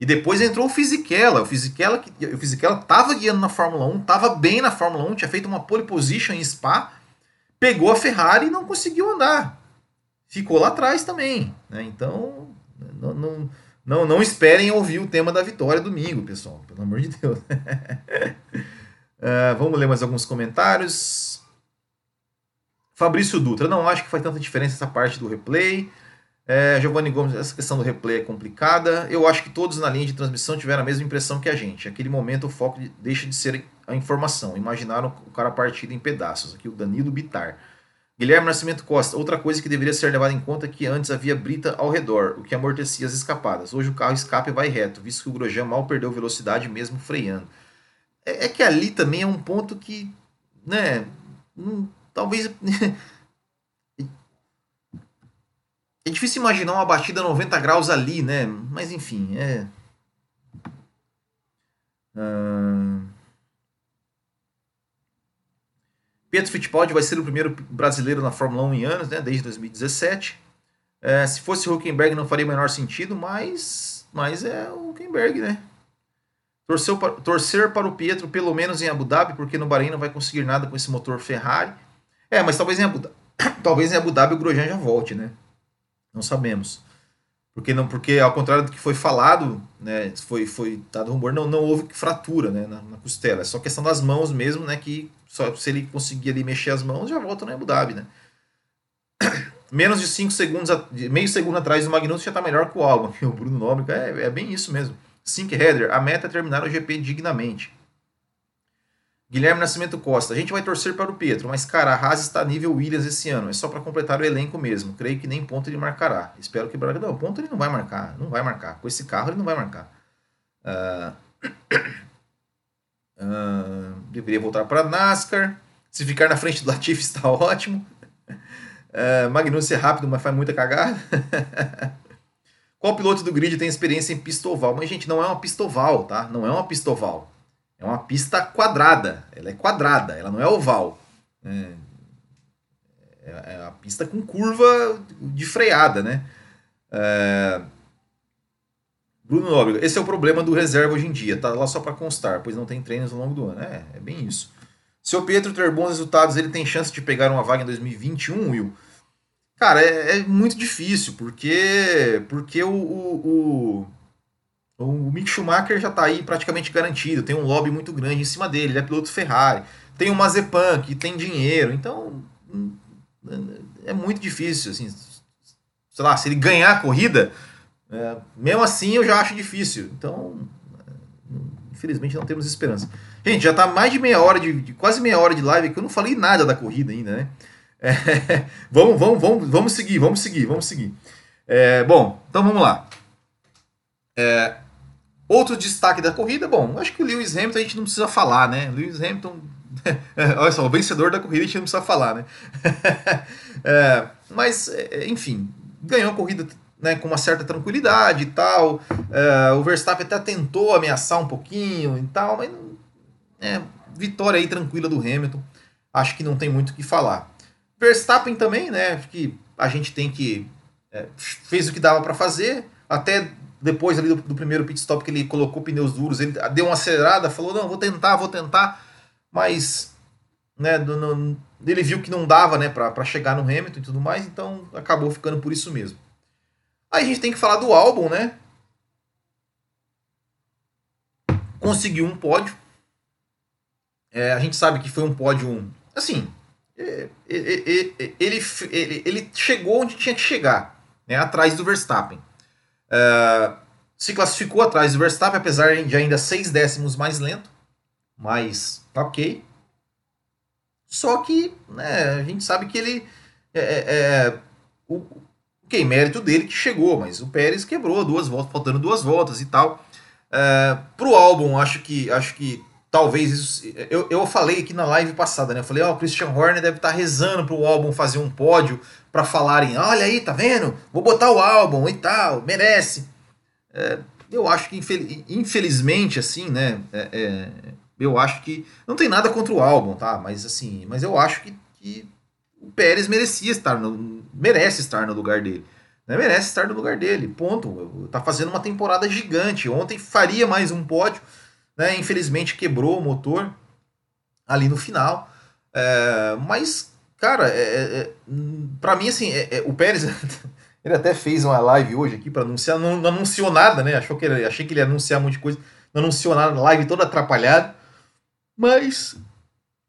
A: E depois entrou o Fisichella. O Fisichella, que, o Fisichella tava guiando na Fórmula 1, tava bem na Fórmula 1, tinha feito uma pole position em Spa, pegou a Ferrari e não conseguiu andar. Ficou lá atrás também. Né? Então, não, não, não, não esperem ouvir o tema da vitória domingo, pessoal. Pelo amor de Deus. *laughs* uh, vamos ler mais alguns comentários. Fabrício Dutra, não acho que faz tanta diferença essa parte do replay. É, Giovanni Gomes, essa questão do replay é complicada. Eu acho que todos na linha de transmissão tiveram a mesma impressão que a gente. Naquele momento o foco deixa de ser a informação. Imaginaram o cara partido em pedaços. Aqui o Danilo Bitar. Guilherme Nascimento Costa, outra coisa que deveria ser levada em conta é que antes havia brita ao redor, o que amortecia as escapadas. Hoje o carro escapa e vai reto, visto que o Grosjean mal perdeu velocidade mesmo freando. É, é que ali também é um ponto que, né, talvez... *laughs* é difícil imaginar uma batida 90 graus ali, né? Mas enfim, é... Hum... Pietro Fittipaldi vai ser o primeiro brasileiro na Fórmula 1 em anos, né, desde 2017. É, se fosse Huckenberg não faria o menor sentido, mas, mas é o Huckenberg, né? Torceu torcer para o Pietro pelo menos em Abu Dhabi, porque no Bahrein não vai conseguir nada com esse motor Ferrari. É, mas talvez em Abu Dhabi, *coughs* talvez em Abu Dhabi o Grosjean já volte, né? Não sabemos. Porque não, porque ao contrário do que foi falado, né, foi foi dado rumor, não, não houve fratura, né, na, na costela. É só questão das mãos mesmo, né, que só se ele conseguir ali mexer as mãos, já volta no Abu Dhabi, né? *coughs* Menos de 5 segundos, meio segundo atrás do Magnussen já está melhor que o Albon. *laughs* O Bruno Nóbrega é, é bem isso mesmo. Sink Header, a meta é terminar o GP dignamente. Guilherme Nascimento Costa, a gente vai torcer para o Pietro, mas cara, a Haas está nível Williams esse ano, é só para completar o elenco mesmo. Creio que nem ponto ele marcará. Espero que não, ponto ele não vai marcar, não vai marcar. Com esse carro ele não vai marcar. Uh... Uh, deveria voltar para NASCAR. Se ficar na frente do Latifi está ótimo. Uh, Magnussen é rápido, mas faz muita cagada. *laughs* Qual piloto do grid tem experiência em pista oval? Mas, gente, não é uma pista oval, tá? Não é uma pista oval. É uma pista quadrada. Ela é quadrada, ela não é oval. É, é, é uma pista com curva de freada, né? É, Bruno Nóbrega, esse é o problema do reserva hoje em dia, tá lá só para constar, pois não tem treinos ao longo do ano. É, é bem isso. Se o Pietro ter bons resultados, ele tem chance de pegar uma vaga em 2021, Will? Cara, é, é muito difícil, porque porque o, o, o, o Mick Schumacher já está aí praticamente garantido, tem um lobby muito grande em cima dele, ele é piloto Ferrari, tem o Mazepan que tem dinheiro, então hum, é muito difícil, assim, sei lá, se ele ganhar a corrida, é, mesmo assim, eu já acho difícil. Então, infelizmente, não temos esperança. Gente, já está mais de meia hora, de, de, quase meia hora de live que eu não falei nada da corrida ainda, né? É, *laughs* vamos, vamos, vamos, vamos seguir, vamos seguir, vamos seguir. É, bom, então vamos lá. É, outro destaque da corrida, bom, acho que o Lewis Hamilton a gente não precisa falar, né? Lewis Hamilton, *laughs* olha só, o vencedor da corrida a gente não precisa falar, né? *laughs* É, mas, é, enfim, ganhou a corrida né, com uma certa tranquilidade e tal. Uh, o Verstappen até tentou ameaçar um pouquinho e tal, mas é, vitória aí tranquila do Hamilton. Acho que não tem muito o que falar. Verstappen também, né? Que a gente tem que. É, fez o que dava para fazer. Até depois ali do, do, primeiro pit stop que ele colocou pneus duros, ele deu uma acelerada, falou: não, vou tentar, vou tentar. Mas né, no, ele viu que não dava né, para chegar no Hamilton e tudo mais, então acabou ficando por isso mesmo. Aí a gente tem que falar do álbum, né? Conseguiu um pódio. É, a gente sabe que foi um pódio. Assim, ele, ele, ele chegou onde tinha que chegar, né, atrás do Verstappen. se classificou atrás do Verstappen, apesar de ainda seis décimos mais lento, mas tá ok. Só que né, a gente sabe que ele. É, o, Ok, mérito dele que chegou, mas o Pérez quebrou duas voltas, faltando duas voltas e tal. Uh, pro álbum, acho que acho que talvez isso. Eu, eu falei aqui na live passada, né? Eu falei, ó, oh, o Christian Horner deve estar tá rezando pro álbum fazer um pódio para falarem, olha aí, tá vendo? Vou botar o álbum e tal, merece. É, eu acho que infelizmente, assim, né? É, é, eu acho que. Não tem nada contra o álbum, tá? Mas assim, mas eu acho que, que o Pérez merecia estar no, merece estar no lugar dele. Né? Merece estar no lugar dele, ponto. Tá fazendo uma temporada gigante. Ontem faria mais um pódio, né? Infelizmente quebrou o motor ali no final. É, mas, cara, é, é, é para mim, assim, é, é, o Pérez. *laughs* ele até fez uma live hoje aqui para anunciar, não, não, anunciou nada, né? Achou que ele, achei que ele ia anunciar um monte de coisa, não anunciou nada, live toda atrapalhada. Mas.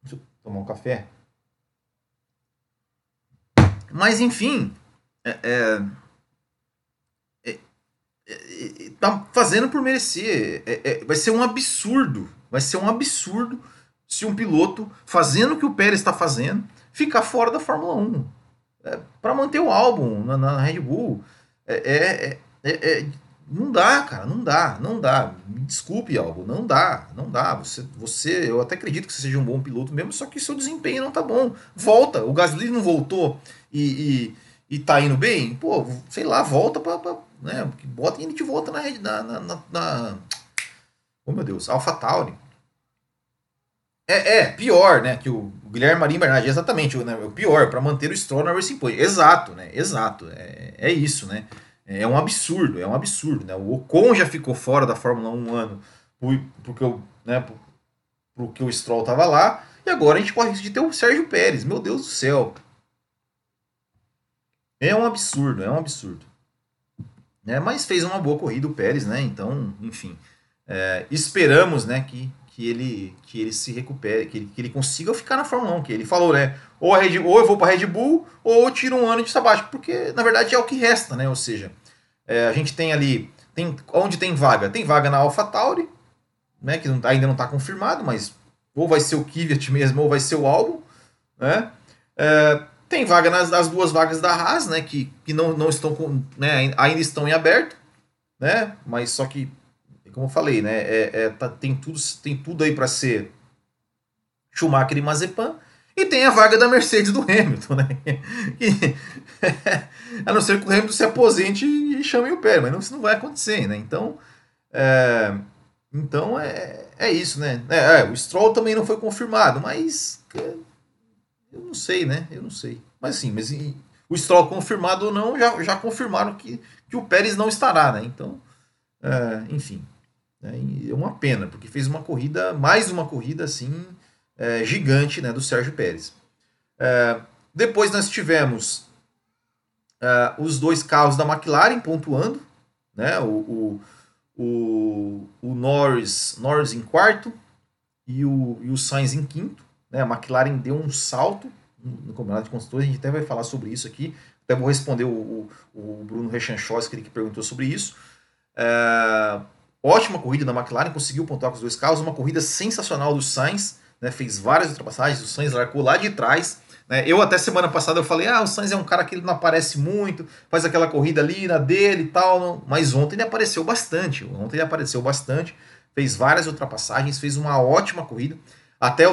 A: Deixa eu tomar um café. Mas, enfim, é, é, tá fazendo por merecer. É, vai ser um absurdo. Vai ser um absurdo se um piloto, fazendo o que o Pérez está fazendo, ficar fora da Fórmula 1. É, para manter o álbum na, na Red Bull. É, é, é, não dá, cara, não dá, não dá. Me desculpe, Albo, não dá, não dá. Você, você, eu até acredito que você seja um bom piloto mesmo, só que seu desempenho não tá bom. Volta, o Gasly não voltou e, e, e tá indo bem, pô, sei lá, volta né, bota ele de volta na, na, na, na oh meu Deus, AlphaTauri. É, é, pior, né? Que o Guilherme Marinho Bernardi, exatamente, né, o pior, para manter o Stroll na Racing Point. Exato, né? Exato. É, é isso, né? É um absurdo, é um absurdo, né? O Ocon já ficou fora da Fórmula 1 um ano porque o, né, porque o Stroll tava lá, e agora a gente corre de ter o Sérgio Pérez. Meu Deus do céu. É um absurdo, é um absurdo. É, mas fez uma boa corrida o Pérez, né? Então, enfim, é, esperamos, né, que que ele, que ele se recupere, que ele, que ele consiga ficar na Fórmula 1, que ele falou, né? Ou, a Red, ou eu vou para Red Bull, ou eu tiro um ano de sabático, porque na verdade é o que resta, né? Ou seja, é, a gente tem ali, tem, onde tem vaga? Tem vaga na AlphaTauri, né? Que não, tá, ainda não está confirmado, mas ou vai ser o Kvyat mesmo, ou vai ser o Albon, né? É, tem vaga nas, nas duas vagas da Haas, né? Que, que não, não estão com, né, ainda estão em aberto, né? Mas só que como eu falei, né? É, é tá, tem, tudo, tem tudo aí para ser Schumacher e Mazepan. E tem a vaga da Mercedes do Hamilton, né? *laughs* E, *laughs* a não ser que o Hamilton se aposente e chame o pé, mas não, isso não vai acontecer, né? Então, é, então é, é isso, né? É, é, o Stroll também não foi confirmado, mas é, eu não sei, né? Eu não sei. Mas sim, mas e, o Stroll confirmado ou não, já, já confirmaram que, que o Pérez não estará, né? Então, é, enfim. É uma pena, porque fez uma corrida, mais uma corrida assim, é, gigante né, do Sérgio Pérez. É, depois nós tivemos é, os dois carros da McLaren pontuando, né, o, o, o, o Norris, Norris em quarto e o, e o Sainz em quinto. Né, a McLaren deu um salto no Campeonato de Construtores, a gente até vai falar sobre isso aqui. Até vou responder o, o, o Bruno Rechanchos, que perguntou sobre isso. É, Ótima corrida da McLaren, conseguiu pontuar com os dois carros. Uma corrida sensacional do Sainz, né, fez várias ultrapassagens. O Sainz largou lá de trás. Né, eu até semana passada eu falei, ah, o Sainz é um cara que ele não aparece muito, faz aquela corrida ali na dele e tal. Não. Mas ontem ele apareceu bastante. Ontem ele apareceu bastante, fez várias ultrapassagens, fez uma ótima corrida. Até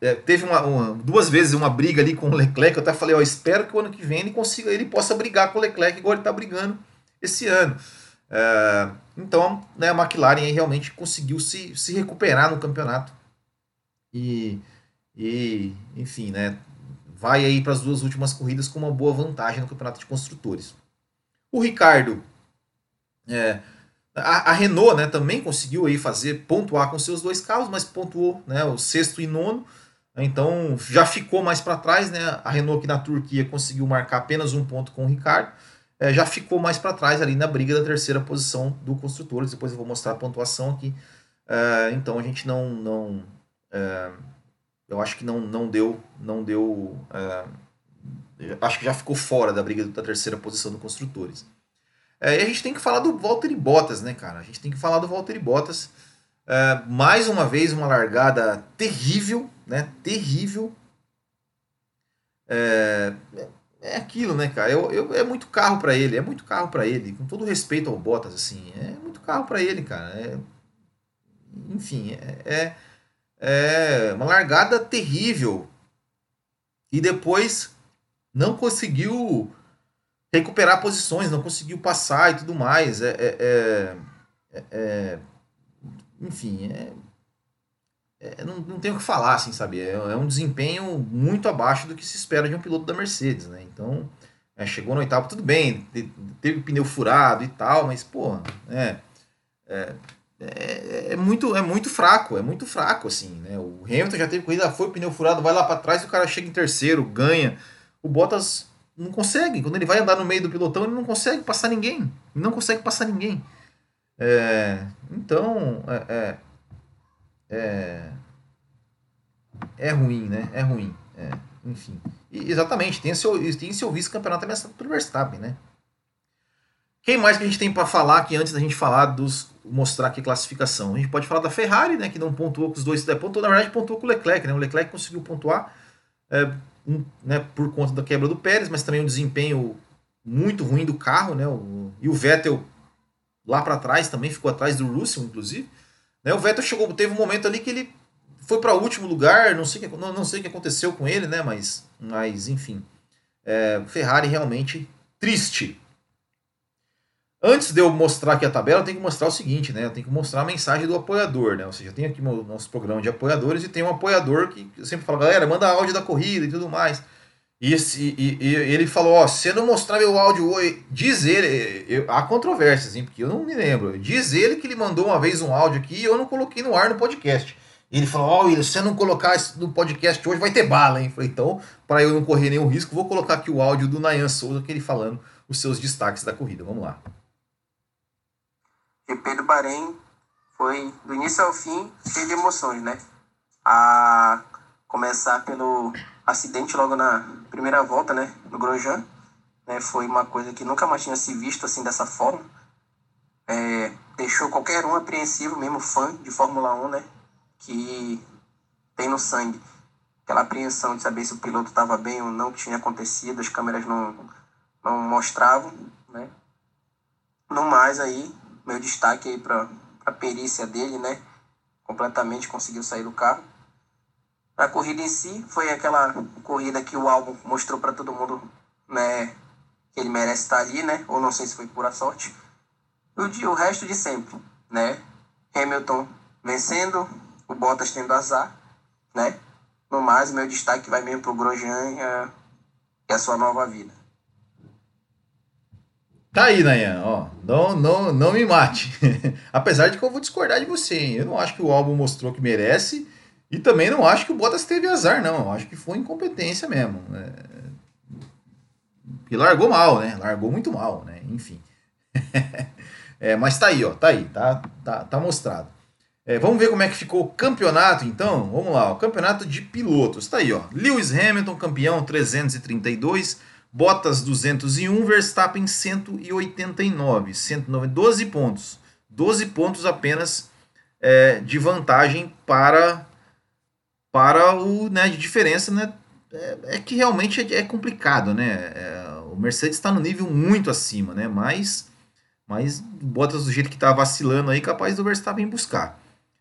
A: é, teve uma, uma, duas vezes uma briga ali com o Leclerc. Eu até falei, ó, espero que o ano que vem ele consiga, ele possa brigar com o Leclerc igual ele está brigando esse ano. É, então, né, a McLaren realmente conseguiu se, se recuperar no campeonato. E, e enfim, né, vai aí para as duas últimas corridas com uma boa vantagem no campeonato de construtores. O Ricardo, é, a, a, Renault né, também conseguiu aí fazer pontuar com seus dois carros, mas pontuou né, o sexto e nono. Então já ficou mais para trás, né? A Renault aqui na Turquia conseguiu marcar apenas um ponto com o Ricardo é, já ficou mais para trás ali na briga da terceira posição do Construtores. Depois eu vou mostrar a pontuação aqui. É, então a gente não. não é, eu acho que não, não deu. Não deu é, acho que já ficou fora da briga da terceira posição do Construtores. É, e a gente tem que falar do Valtteri Bottas, né, cara? A gente tem que falar do Valtteri Bottas. É, mais uma vez, uma largada terrível, né? Terrível. É, é aquilo, né, cara? Eu, eu, é muito carro para ele, é muito carro para ele, com todo respeito ao Bottas, assim, é muito carro para ele, cara. É, enfim, é, é, é uma largada terrível. E depois não conseguiu recuperar posições, não conseguiu passar e tudo mais. É, é, é, é, é enfim, é, é, não, não tenho o que falar, assim, sabe? É, é, um desempenho muito abaixo do que se espera de um piloto da Mercedes, né? Então, é, chegou no oitavo, tudo bem, teve pneu furado e tal, mas, pô, é, é, é, é, muito, é muito fraco, é muito fraco, assim, né? O Hamilton já teve corrida, foi pneu furado, vai lá para trás e o cara chega em terceiro, ganha. O Bottas não consegue, quando ele vai andar no meio do pilotão, ele não consegue passar ninguém, não consegue passar ninguém. É, então, é, é é, ruim, né? É ruim. É, enfim. E, exatamente, tem seu, tem seu vice-campeonato ameaçado pelo Verstappen, né? Quem mais que a gente tem para falar aqui antes da gente falar dos. mostrar aqui classificação? A gente pode falar da Ferrari, né? Que não pontuou com os dois. É, pontuou, na verdade, pontuou com o Leclerc, né? O Leclerc conseguiu pontuar. É, um, né, por conta da quebra do Pérez, mas também um desempenho muito ruim do carro, né? O, e o Vettel lá para trás também ficou atrás do Russell, inclusive. Né, o Vettel chegou, teve um momento ali que ele foi para último lugar, não sei, que, não, não sei o que aconteceu com ele, né? Mas, mas enfim, é, Ferrari realmente triste. Antes de eu mostrar aqui a tabela, eu tenho que mostrar o seguinte, né? Eu tenho que mostrar a mensagem do apoiador, né? Ou seja, eu tenho aqui o nosso programa de apoiadores e tem um apoiador que sempre fala, galera, manda áudio da corrida e tudo mais. E, esse, e, e ele falou, ó, se eu não mostrar meu áudio hoje, diz ele, eu, há controvérsias, hein, porque eu não me lembro. Diz ele que ele mandou uma vez um áudio aqui e eu não coloquei no ar no podcast. Ele falou, ó, oh, se você não colocar no podcast hoje, vai ter bala, hein? Eu falei, então, para eu não correr nenhum risco, vou colocar aqui o áudio do Nayan Souza, que ele falando os seus destaques da corrida. Vamos lá.
B: GP do Bahrein foi do início ao fim cheio de emoções, né? A começar pelo acidente logo na primeira volta, né, no Grosjean, né, foi uma coisa que nunca mais tinha se visto assim dessa forma. É, deixou qualquer um apreensivo, mesmo fã de Fórmula 1, né, que tem no sangue aquela apreensão de saber se o piloto estava bem ou não, que tinha acontecido, as câmeras não, não mostravam, né. No mais aí, meu destaque aí para a perícia dele, né? Completamente conseguiu sair do carro. A corrida em si foi aquela corrida que o álbum mostrou para todo mundo, né? Que ele merece estar ali, né? Ou não sei se foi pura sorte. O, de, o resto de sempre, né? Hamilton vencendo, o Bottas tendo azar, né? No mais, meu destaque vai mesmo pro Grosjean e a, sua nova vida.
A: Tá aí, Nayan, ó. Não, não, não me mate. *laughs* Apesar de que eu vou discordar de você, hein? Eu não acho que o álbum mostrou que merece. E também não acho que o Bottas teve azar, não. Eu acho que foi incompetência mesmo. É... E largou mal, né? Largou muito mal, né? Enfim. *laughs* é, mas tá aí, ó. Tá aí. Tá, tá, tá mostrado. É, vamos ver como é que ficou o campeonato, então? Vamos lá. O campeonato de pilotos. Tá aí, ó. Lewis Hamilton, campeão, 332. Bottas 201, Verstappen 189, 109, 12 pontos. 12 pontos apenas é, de vantagem para para o né, de diferença, né? É, é que realmente é, é complicado, né? É, o Mercedes está no nível muito acima, né? Mas, mas Bottas do jeito que está vacilando aí, capaz do Verstappen buscar.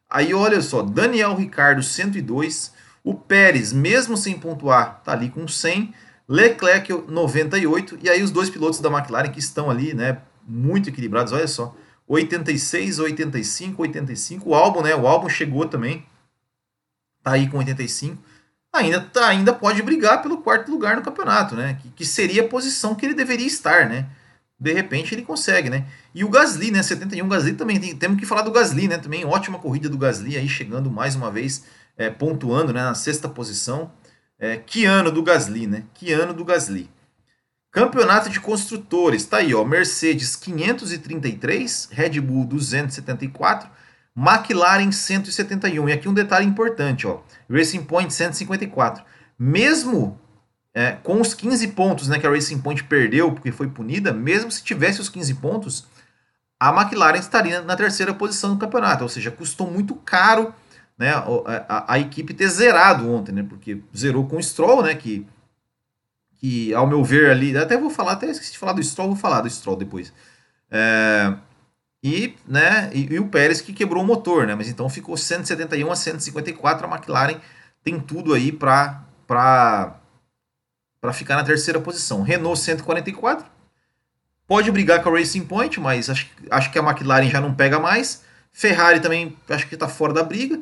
A: Aí olha só, Daniel Ricardo 102, o Pérez mesmo sem pontuar tá ali com 100 Leclerc 98 e aí os dois pilotos da McLaren que estão ali, né, muito equilibrados, olha só. 86, 85, 85. O álbum, né, o álbum chegou também. Tá aí com 85. Ainda tá, ainda pode brigar pelo quarto lugar no campeonato, né? Que, que seria a posição que ele deveria estar, né? De repente ele consegue, né? E o Gasly, né? 71 Gasly também tem, temos que falar do Gasly, né? Também ótima corrida do Gasly aí chegando mais uma vez é, pontuando, né? Na sexta posição. É, que ano do Gasly, né? Que ano do Gasly. Campeonato de construtores, tá aí, ó. Mercedes 533, Red Bull 274, McLaren 171. E aqui um detalhe importante, ó. Racing Point 154. Mesmo é, com os 15 pontos né, que a Racing Point perdeu porque foi punida, mesmo se tivesse os 15 pontos, a McLaren estaria na terceira posição do campeonato. Ou seja, custou muito caro né, a, a, equipe ter zerado ontem, né, porque zerou com o Stroll, né, que, que ao meu ver ali, até vou falar, até esqueci de falar do Stroll, vou falar do Stroll depois. É, e, né, e, e, o Pérez que quebrou o motor, né, mas então ficou 171 a 154, a McLaren tem tudo aí para para ficar na terceira posição. Renault 144, pode brigar com a Racing Point, mas acho, acho que a McLaren já não pega mais. Ferrari também acho que está fora da briga.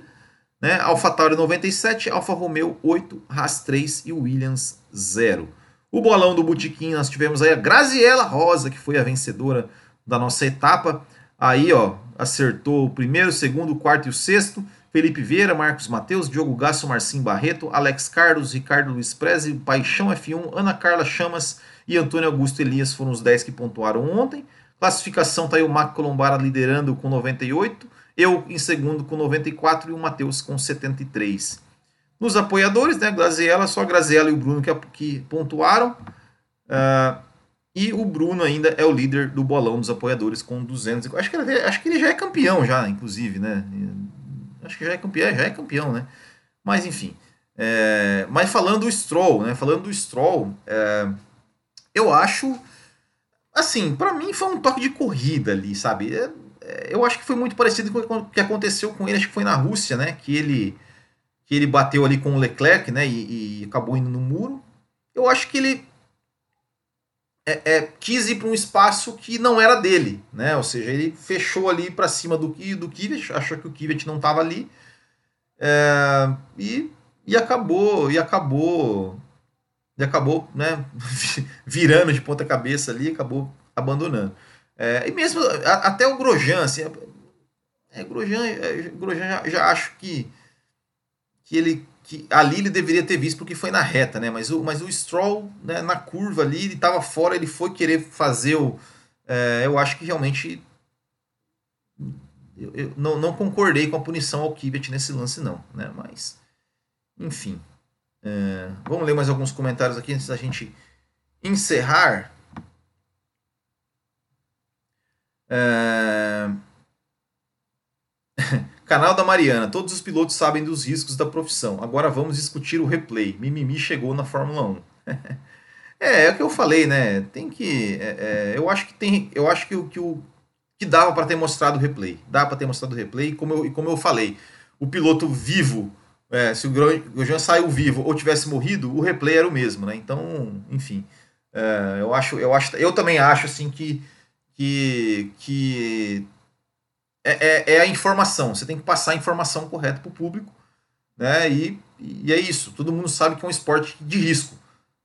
A: Né? AlphaTauri 97, Alfa Romeo 8, Haas 3 e Williams 0. O bolão do Botequim, nós tivemos aí a Graziela Rosa, que foi a vencedora da nossa etapa. Aí, ó, acertou o primeiro, o segundo, o quarto e o sexto. Felipe Vieira, Marcos Mateus, Diogo Gasso, Marcinho Barreto, Alex Carlos, Ricardo Luiz Preze, Paixão F1, Ana Carla Chamas e Antônio Augusto Elias foram os 10 que pontuaram ontem. Classificação tá aí o Marco Colombara liderando com 98, eu em segundo com 94 e o Matheus com 73. Nos apoiadores, né, Graziella, só a Graziella e o Bruno que, que pontuaram. Uh, e o Bruno ainda é o líder do bolão dos apoiadores com 200. Acho que, ele, acho que ele já é campeão, já, inclusive, né? Acho que já é campeão, já é campeão, né? Mas enfim. É, mas falando do Stroll, né? Falando do Stroll, é, eu acho. Assim, para mim foi um toque de corrida ali, sabe? É, é, eu acho que foi muito parecido com o que aconteceu com ele, acho que foi na Rússia, né? Que ele, que ele bateu ali com o Leclerc, né? E, e acabou indo no muro. Eu acho que ele é, é, quis ir para um espaço que não era dele, né? Ou seja, ele fechou ali para cima do, do Kivet, achou que o Kivet não estava ali é, e, e acabou e acabou e acabou, né? *laughs* virando de ponta cabeça ali, acabou abandonando. É, e mesmo a, até o Grosjean, assim, é, Grosjean, é, Grosjean já, já acho que que ele que ali ele deveria ter visto porque foi na reta, né? Mas o, mas o Stroll, né, na curva ali, ele estava fora, ele foi querer fazer o. É, eu acho que realmente. Eu, eu não, não, concordei com a punição ao Kvyat nesse lance, não, né? Mas. Enfim. É, vamos ler mais alguns comentários aqui antes da gente encerrar. É... Canal da Mariana. Todos os pilotos sabem dos riscos da profissão. Agora vamos discutir o replay. Mimimi chegou na Fórmula 1. *laughs* é, é o que eu falei, né? Tem que. É, é, eu acho que tem. Eu acho que o que, o, que dava para ter mostrado o replay. Dá para ter mostrado o replay. Como eu, como eu falei, o piloto vivo. É, se o Grosjean saiu vivo ou tivesse morrido, o replay era o mesmo, né? Então, enfim. É, eu acho, eu acho, eu também acho assim que que, que é, é, é, a informação. Você tem que passar a informação correta para o público. Né? E, e é isso. Todo mundo sabe que é um esporte de risco.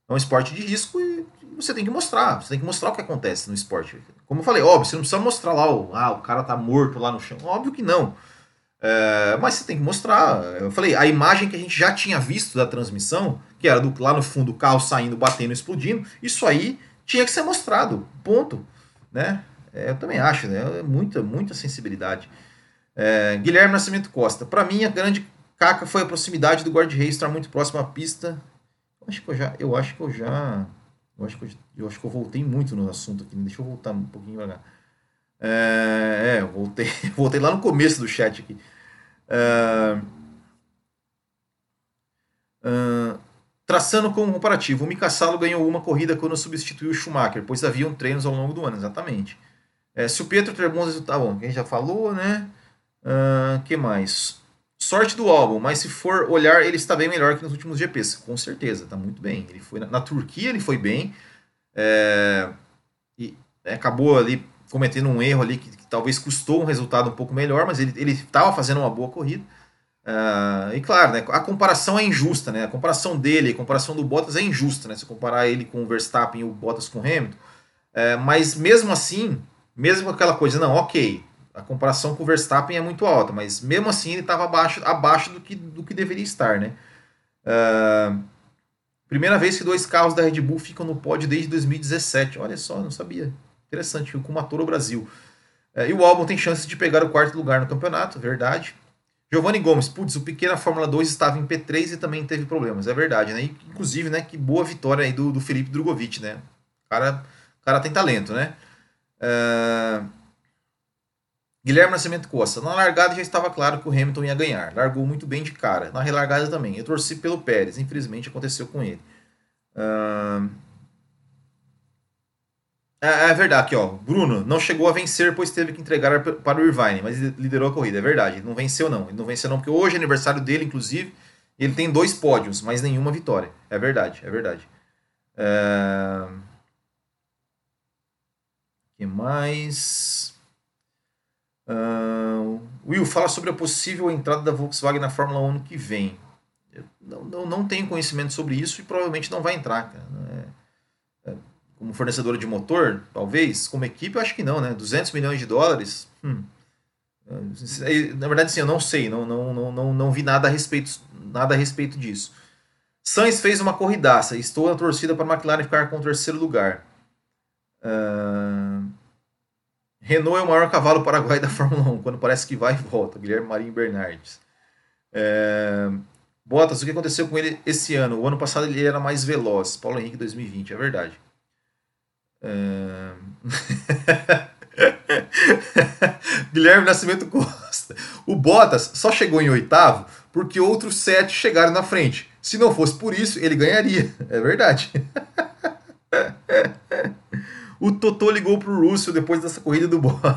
A: É um esporte de risco e você tem que mostrar. Você tem que mostrar o que acontece no esporte. Como eu falei, óbvio, você não precisa mostrar lá o, ah, o cara tá morto lá no chão. Óbvio que não. É, mas você tem que mostrar. Eu falei, a imagem que a gente já tinha visto da transmissão, que era do, lá no fundo o carro saindo, batendo, explodindo, isso aí tinha que ser mostrado. Ponto. Né? É, eu também acho, né? É muita, muita sensibilidade. É, Guilherme Nascimento Costa. Para mim, a grande caca foi a proximidade do guarda-reis estar muito próximo à pista. Eu acho que eu já. Eu acho que eu já. Eu acho que eu, eu acho que eu voltei muito no assunto aqui. Deixa eu voltar um pouquinho cá. É, é eu voltei, *laughs* voltei lá no começo do chat aqui. É, é, traçando como comparativo, o Mika Salo ganhou uma corrida quando substituiu o Schumacher, pois haviam treinos ao longo do ano, exatamente. É, se o Pietro ter bons resultados, tá bom, quem já falou, né? Uh, que mais? Sorte do álbum, mas se for olhar, ele está bem melhor que nos últimos GPs. Com certeza, está muito bem. Ele foi na, na, Turquia, ele foi bem. É, e acabou ali cometendo um erro ali que, que, talvez custou um resultado um pouco melhor, mas ele estava fazendo uma boa corrida. Uh, e claro, né, a comparação é injusta, né? A comparação dele, a comparação do Bottas é injusta, né? Se comparar ele com o Verstappen e o Bottas com o Hamilton. Uh, mas mesmo assim, mesmo aquela coisa, não, ok, a comparação com o Verstappen é muito alta, mas mesmo assim ele estava abaixo, abaixo do, que, do que deveria estar, né? Uh, primeira vez que dois carros da Red Bull ficam no pódio desde 2017. Olha só, não sabia. Interessante, com uma Toro Brasil. Uh, e o álbum tem chances de pegar o quarto lugar no campeonato, verdade. Giovanni Gomes, putz, o pequeno Fórmula 2 estava em P3 e também teve problemas, é verdade, né? Inclusive, né, que boa vitória aí do, do Felipe Drogovic, né? O cara, o cara tem talento, né? Uh... Guilherme Nascimento Costa. Na largada já estava claro que o Hamilton ia ganhar. Largou muito bem de cara. Na relargada também. Eu torci pelo Pérez. Infelizmente aconteceu com ele. Uh... É, é, verdade, aqui ó. Bruno não chegou a vencer, pois teve que entregar para o Irvine, mas liderou a corrida. É verdade. Ele não venceu, não. Ele não venceu, não, porque hoje é aniversário dele, inclusive. Ele tem dois pódios, mas nenhuma vitória. É verdade, é verdade. Que mais? Uh, Will, fala sobre a possível entrada da Volkswagen na Fórmula 1 no que vem. Eu não, não, não tenho conhecimento sobre isso e provavelmente não vai entrar. Cara. É, é, como fornecedora de motor, talvez. Como equipe, eu acho que não, né? 200 milhões de dólares. Hum. Na verdade, sim, eu não sei. Não, não, não, não, não vi nada a respeito, nada a respeito disso. Sainz fez uma corridaça. Estou na torcida para a McLaren ficar com o terceiro lugar. Uh... Renault é o maior cavalo paraguai da Fórmula 1, quando parece que vai e volta. Guilherme Marinho Bernardes. É... Bottas, o que aconteceu com ele esse ano? O ano passado ele era mais veloz. Paulo Henrique 2020, é verdade. É... *laughs* Guilherme Nascimento Costa. O Bottas só chegou em oitavo porque outros sete chegaram na frente. Se não fosse por isso, ele ganharia. *laughs* É verdade. *laughs* o Totô ligou pro Russell depois dessa corrida do Bottas.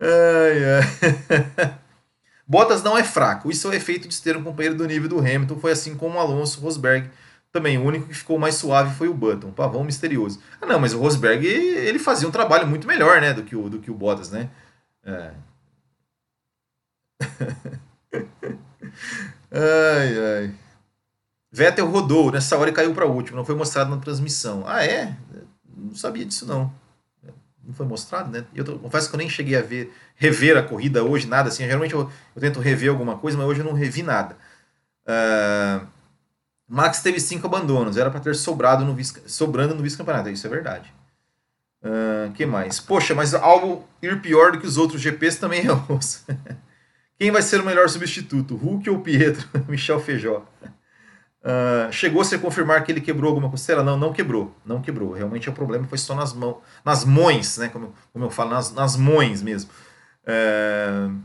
A: ai, ai. Bottas não é fraco. Isso é o efeito de ter um companheiro do nível do Hamilton. Foi assim como o Alonso Rosberg. Também o único que ficou mais suave foi o Button, pavão misterioso. Ah, não, mas o Rosberg ele fazia um trabalho muito melhor, né, do que o, do que o Bottas, né? É. *laughs* ai, ai. Vettel rodou, nessa hora e caiu para último, não foi mostrado na transmissão. Ah, é? Não sabia disso não. Não foi mostrado, né? Eu tô, confesso que eu nem cheguei a ver, rever a corrida hoje, nada assim. Geralmente eu, eu tento rever alguma coisa, mas hoje eu não revi nada. Uh, Max teve cinco abandonos, era para ter sobrado no vice, sobrando no vice-campeonato, isso é verdade. Uh, que mais? Poxa, mas algo ir pior do que os outros GPs também é *laughs* osso. Quem vai ser o melhor substituto, Hulk ou Pietro? *laughs* Michel Feijó. Uh, Chegou-se a confirmar que ele quebrou alguma costela? Não, não quebrou. Não quebrou. Realmente o problema foi só nas mãos, nas mãos, né? Como, como eu falo, nas, nas mãos mesmo. Uh,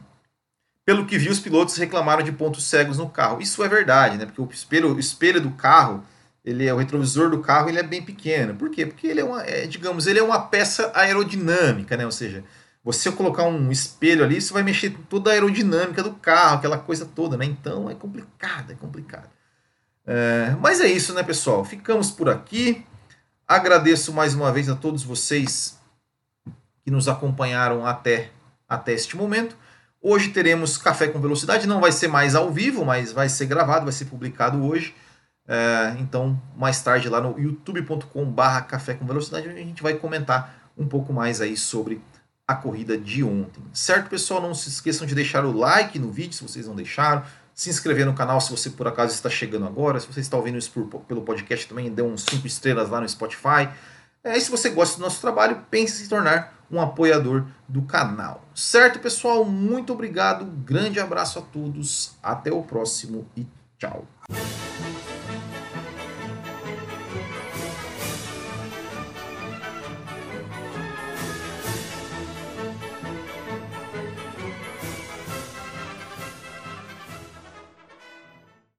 A: pelo que vi, os pilotos reclamaram de pontos cegos no carro. Isso é verdade, né? Porque o espelho, o espelho do carro, ele é o retrovisor do carro, ele é bem pequeno. Por quê? Porque ele é uma, é, digamos, ele é uma peça aerodinâmica, né? Ou seja, você colocar um espelho ali, você vai mexer toda a aerodinâmica do carro, aquela coisa toda, né? Então é complicado, é complicado. É, mas é isso, né, pessoal? Ficamos por aqui. Agradeço mais uma vez a todos vocês que nos acompanharam até, até este momento. Hoje teremos Café com Velocidade, não vai ser mais ao vivo, mas vai ser gravado, vai ser publicado hoje. É, então, mais tarde lá no youtube.com/barra Café com Velocidade, a gente vai comentar um pouco mais aí sobre a corrida de ontem. Certo, pessoal? Não se esqueçam de deixar o like no vídeo se vocês não deixaram se inscrever no canal se você por acaso está chegando agora. Se você está ouvindo isso por, pelo podcast também, dê uns 5 estrelas lá no Spotify. É, e se você gosta do nosso trabalho, pense em se tornar um apoiador do canal. Certo, pessoal? Muito obrigado. Grande abraço a todos. Até o próximo e tchau.